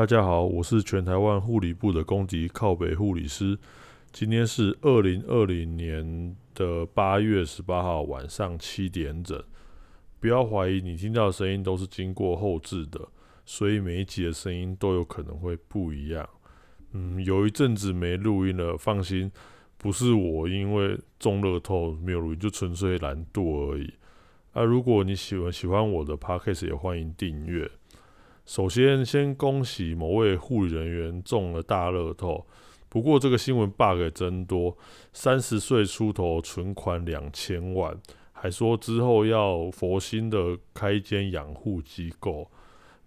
大家好，我是全台湾护理部的公敌靠北护理师。今天是二零二零年的八月十八号晚上七点整。不要怀疑你听到的声音都是经过后置的，所以每一集的声音都有可能会不一样。嗯，有一阵子没录音了，放心，不是我因为中乐透没有录音，就纯粹懒惰而已。啊，如果你喜欢喜欢我的 podcast，也欢迎订阅。首先，先恭喜某位护理人员中了大乐透。不过，这个新闻 bug 真多，三十岁出头存款两千万，还说之后要佛心的开一间养护机构。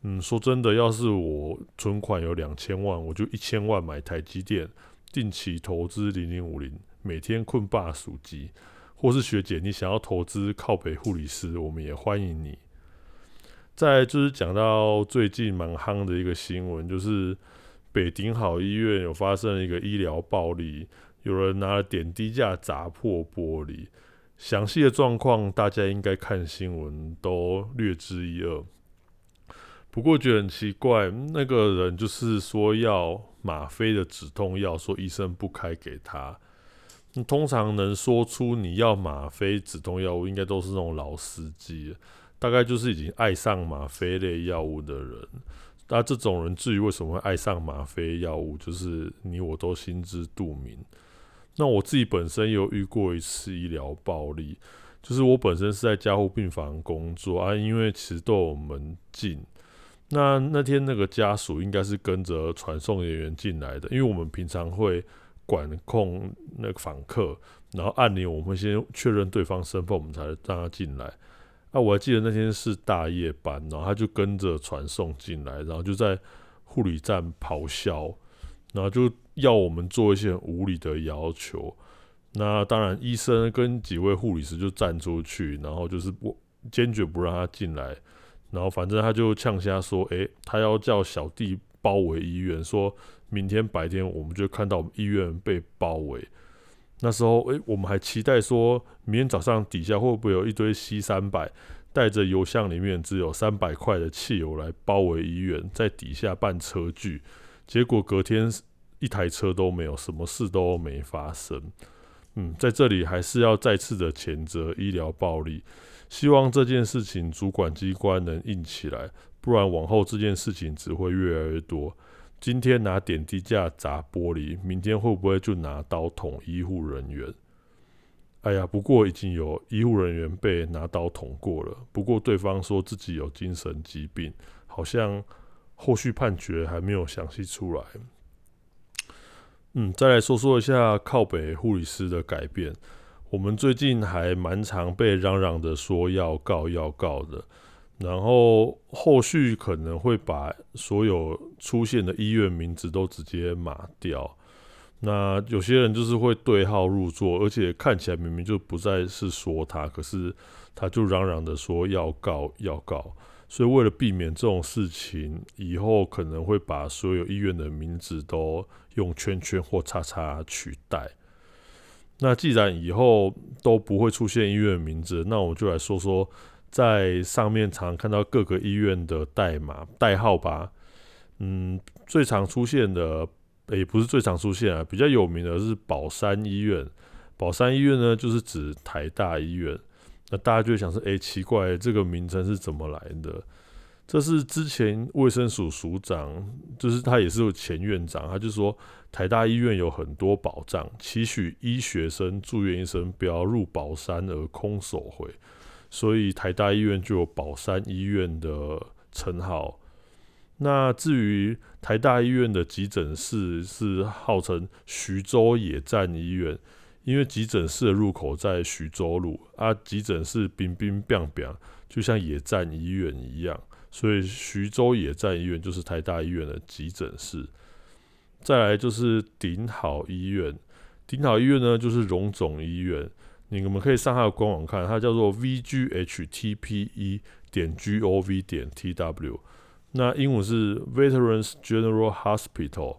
嗯，说真的，要是我存款有两千万，我就一千万买台积电，定期投资零零五零，每天困霸数机。或是学姐，你想要投资靠北护理师，我们也欢迎你。再就是讲到最近蛮夯的一个新闻，就是北顶好医院有发生一个医疗暴力，有人拿了点滴架砸破玻璃。详细的状况大家应该看新闻都略知一二。不过觉得很奇怪，那个人就是说要吗啡的止痛药，说医生不开给他。通常能说出你要吗啡止痛药物，应该都是那种老司机。大概就是已经爱上吗啡类药物的人，那这种人至于为什么会爱上吗啡药物，就是你我都心知肚明。那我自己本身有遇过一次医疗暴力，就是我本身是在加护病房工作啊，因为其实都有门禁。那那天那个家属应该是跟着传送人员进来的，因为我们平常会管控那个访客，然后按铃我们先确认对方身份，我们才让他进来。那我还记得那天是大夜班，然后他就跟着传送进来，然后就在护理站咆哮，然后就要我们做一些无理的要求。那当然，医生跟几位护理师就站出去，然后就是不坚决不让他进来。然后反正他就呛瞎说：“诶，他要叫小弟包围医院，说明天白天我们就看到医院被包围。”那时候，诶，我们还期待说，明天早上底下会不会有一堆 C 三百，带着油箱里面只有三百块的汽油来包围医院，在底下办车距。结果隔天一台车都没有，什么事都没发生。嗯，在这里还是要再次的谴责医疗暴力，希望这件事情主管机关能硬起来，不然往后这件事情只会越来越多。今天拿点滴架砸玻璃，明天会不会就拿刀捅医护人员？哎呀，不过已经有医护人员被拿刀捅过了，不过对方说自己有精神疾病，好像后续判决还没有详细出来。嗯，再来说说一下靠北护理师的改变，我们最近还蛮常被嚷嚷的说要告要告的。然后后续可能会把所有出现的医院名字都直接码掉。那有些人就是会对号入座，而且看起来明明就不再是说他，可是他就嚷嚷的说要告要告。所以为了避免这种事情，以后可能会把所有医院的名字都用圈圈或叉叉取代。那既然以后都不会出现医院名字，那我就来说说。在上面常看到各个医院的代码代号吧，嗯，最常出现的也不是最常出现啊，比较有名的是宝山医院。宝山医院呢，就是指台大医院。那大家就会想说，哎，奇怪，这个名称是怎么来的？这是之前卫生署署长，就是他也是前院长，他就说台大医院有很多保障，期许医学生、住院医生不要入宝山而空手回。所以台大医院就有宝山医院的称号。那至于台大医院的急诊室是号称徐州野战医院，因为急诊室的入口在徐州路啊，急诊室冰冰冰冰，就像野战医院一样，所以徐州野战医院就是台大医院的急诊室。再来就是顶好医院，顶好医院呢就是荣总医院。你们可以上它的官网看，它叫做 VGHTPE 点 GOV 点 TW，那英文是 Veterans General Hospital，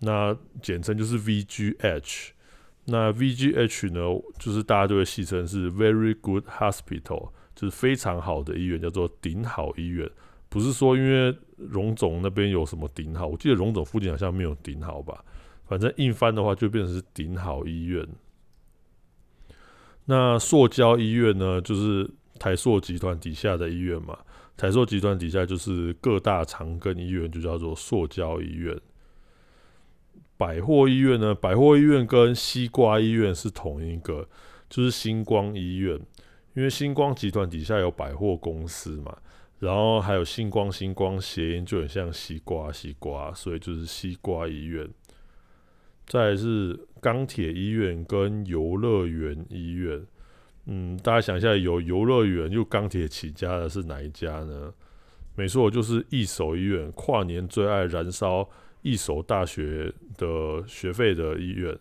那简称就是 VGH。那 VGH 呢，就是大家都会戏称是 Very Good Hospital，就是非常好的医院，叫做顶好医院。不是说因为荣总那边有什么顶好，我记得荣总附近好像没有顶好吧。反正硬翻的话，就变成是顶好医院。那塑胶医院呢，就是台塑集团底下的医院嘛。台塑集团底下就是各大长庚医院，就叫做塑胶医院。百货医院呢，百货医院跟西瓜医院是同一个，就是星光医院。因为星光集团底下有百货公司嘛，然后还有星光星光谐音就很像西瓜西瓜，所以就是西瓜医院。再是钢铁医院跟游乐园医院，嗯，大家想一下，有游乐园又钢铁起家的是哪一家呢？没错，就是一手医院，跨年最爱燃烧一手大学的学费的医院。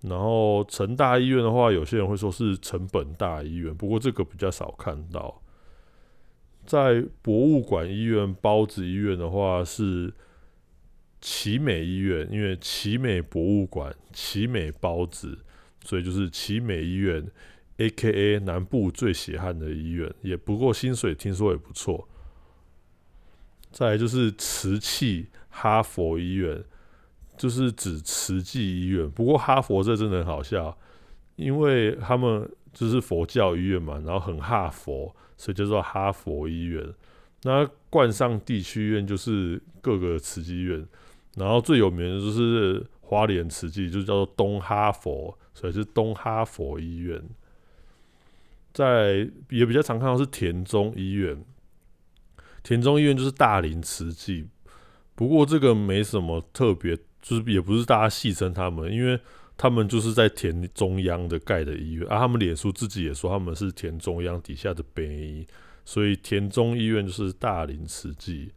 然后成大医院的话，有些人会说是成本大医院，不过这个比较少看到。在博物馆医院、包子医院的话是。奇美医院，因为奇美博物馆、奇美包子，所以就是奇美医院，A.K.A 南部最血汗的医院，也不过薪水听说也不错。再来就是瓷器哈佛医院，就是指慈济医院。不过哈佛这真的很好笑，因为他们就是佛教医院嘛，然后很哈佛，所以叫做哈佛医院。那冠上地区医院就是各个慈济医院。然后最有名的就是花莲慈济，就叫做东哈佛，所以是东哈佛医院。在也比较常看到是田中医院，田中医院就是大林慈济，不过这个没什么特别，就是也不是大家戏称他们，因为他们就是在田中央的盖的医院，而他们脸书自己也说他们是田中央底下的北医，所以田中医院就是大林慈济。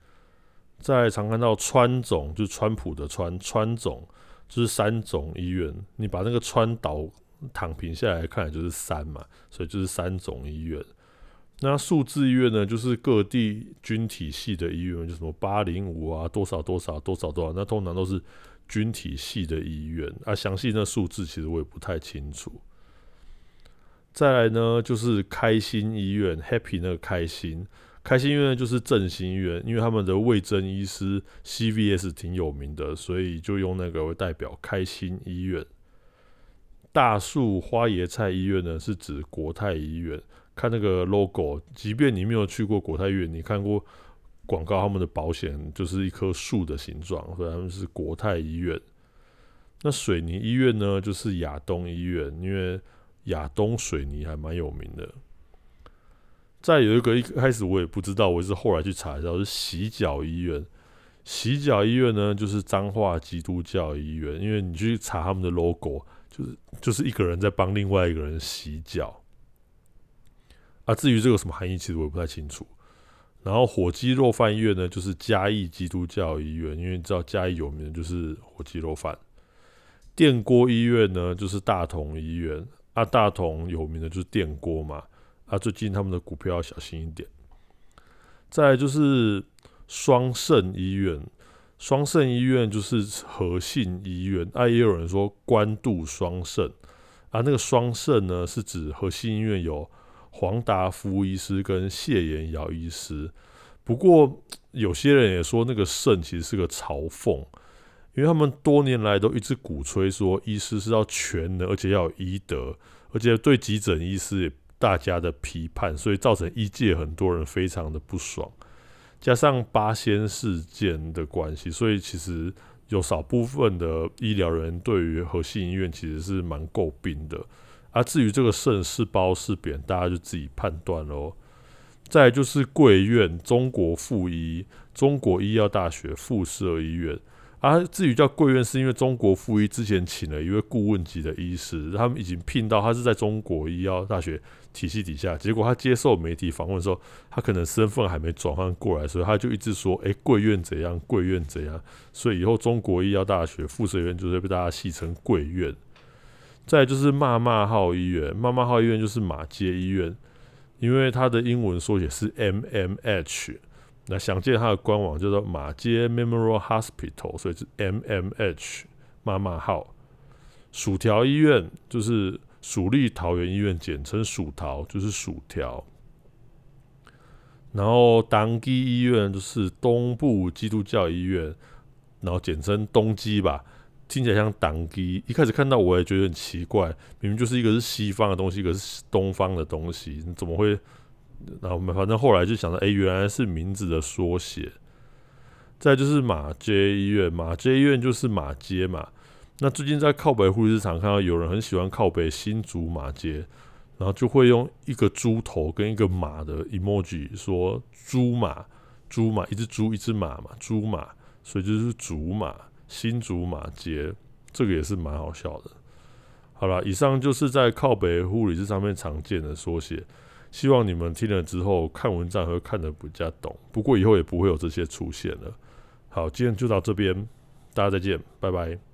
在常看到川总，就是川普的川，川总就是三总医院。你把那个川岛躺平下来看，就是三嘛，所以就是三总医院。那数字医院呢，就是各地军体系的医院，就什么八零五啊，多少多少多少多少，那通常都是军体系的医院。啊，详细那数字其实我也不太清楚。再来呢，就是开心医院，Happy 那个开心。开心医院就是振兴医院，因为他们的魏征医师 CVS 挺有名的，所以就用那个为代表。开心医院，大树花椰菜医院呢是指国泰医院。看那个 logo，即便你没有去过国泰医院，你看过广告，他们的保险就是一棵树的形状，所以他们是国泰医院。那水泥医院呢，就是亚东医院，因为亚东水泥还蛮有名的。再有一个，一开始我也不知道，我是后来去查一下，是洗脚医院。洗脚医院呢，就是彰化基督教医院，因为你去查他们的 logo，就是就是一个人在帮另外一个人洗脚。啊，至于这个什么含义，其实我也不太清楚。然后火鸡肉饭医院呢，就是嘉义基督教医院，因为你知道嘉义有名的就是火鸡肉饭。电锅医院呢，就是大同医院。啊，大同有名的就是电锅嘛。啊，最近他们的股票要小心一点。再就是双盛医院，双盛医院就是和信医院。啊，也有人说官渡双盛。啊，那个双盛呢，是指和信医院有黄达夫医师跟谢延尧医师。不过有些人也说那个盛其实是个嘲讽，因为他们多年来都一直鼓吹说医师是要全能，而且要有医德，而且对急诊医师也。大家的批判，所以造成医界很多人非常的不爽，加上八仙事件的关系，所以其实有少部分的医疗人对于和信医院其实是蛮诟病的。啊，至于这个肾是包是扁，大家就自己判断喽。再就是贵院中国附医、中国医药大学附设医院。啊，至于叫贵院，是因为中国附一之前请了一位顾问级的医师，他们已经聘到他是在中国医药大学体系底下。结果他接受媒体访问的时候，他可能身份还没转换过来，所以他就一直说：“哎，贵院怎样？贵院怎样？”所以以后中国医药大学附设医院就会被大家戏称贵院。再就是骂骂号医院，骂骂号医院就是马街医院，因为它的英文缩写是 MMH。那想见他的官网叫做马街 Memorial Hospital，所以是 MMH 妈妈号。薯条医院就是蜀立桃园医院，简称薯桃，就是薯条。然后党基医院就是东部基督教医院，然后简称东基吧，听起来像党基。一开始看到我也觉得很奇怪，明明就是一个是西方的东西，一个是东方的东西，你怎么会？然后反正后来就想到，哎，原来是名字的缩写。再就是马街医院，马街医院就是马街嘛。那最近在靠北护理市场看到有人很喜欢靠北新竹马街，然后就会用一个猪头跟一个马的 emoji 说猪马猪马，一只猪一只马嘛，猪马，所以就是竹马新竹马街，这个也是蛮好笑的。好了，以上就是在靠北护理市上面常见的缩写。希望你们听了之后看文章会看得比较懂，不过以后也不会有这些出现了。好，今天就到这边，大家再见，拜拜。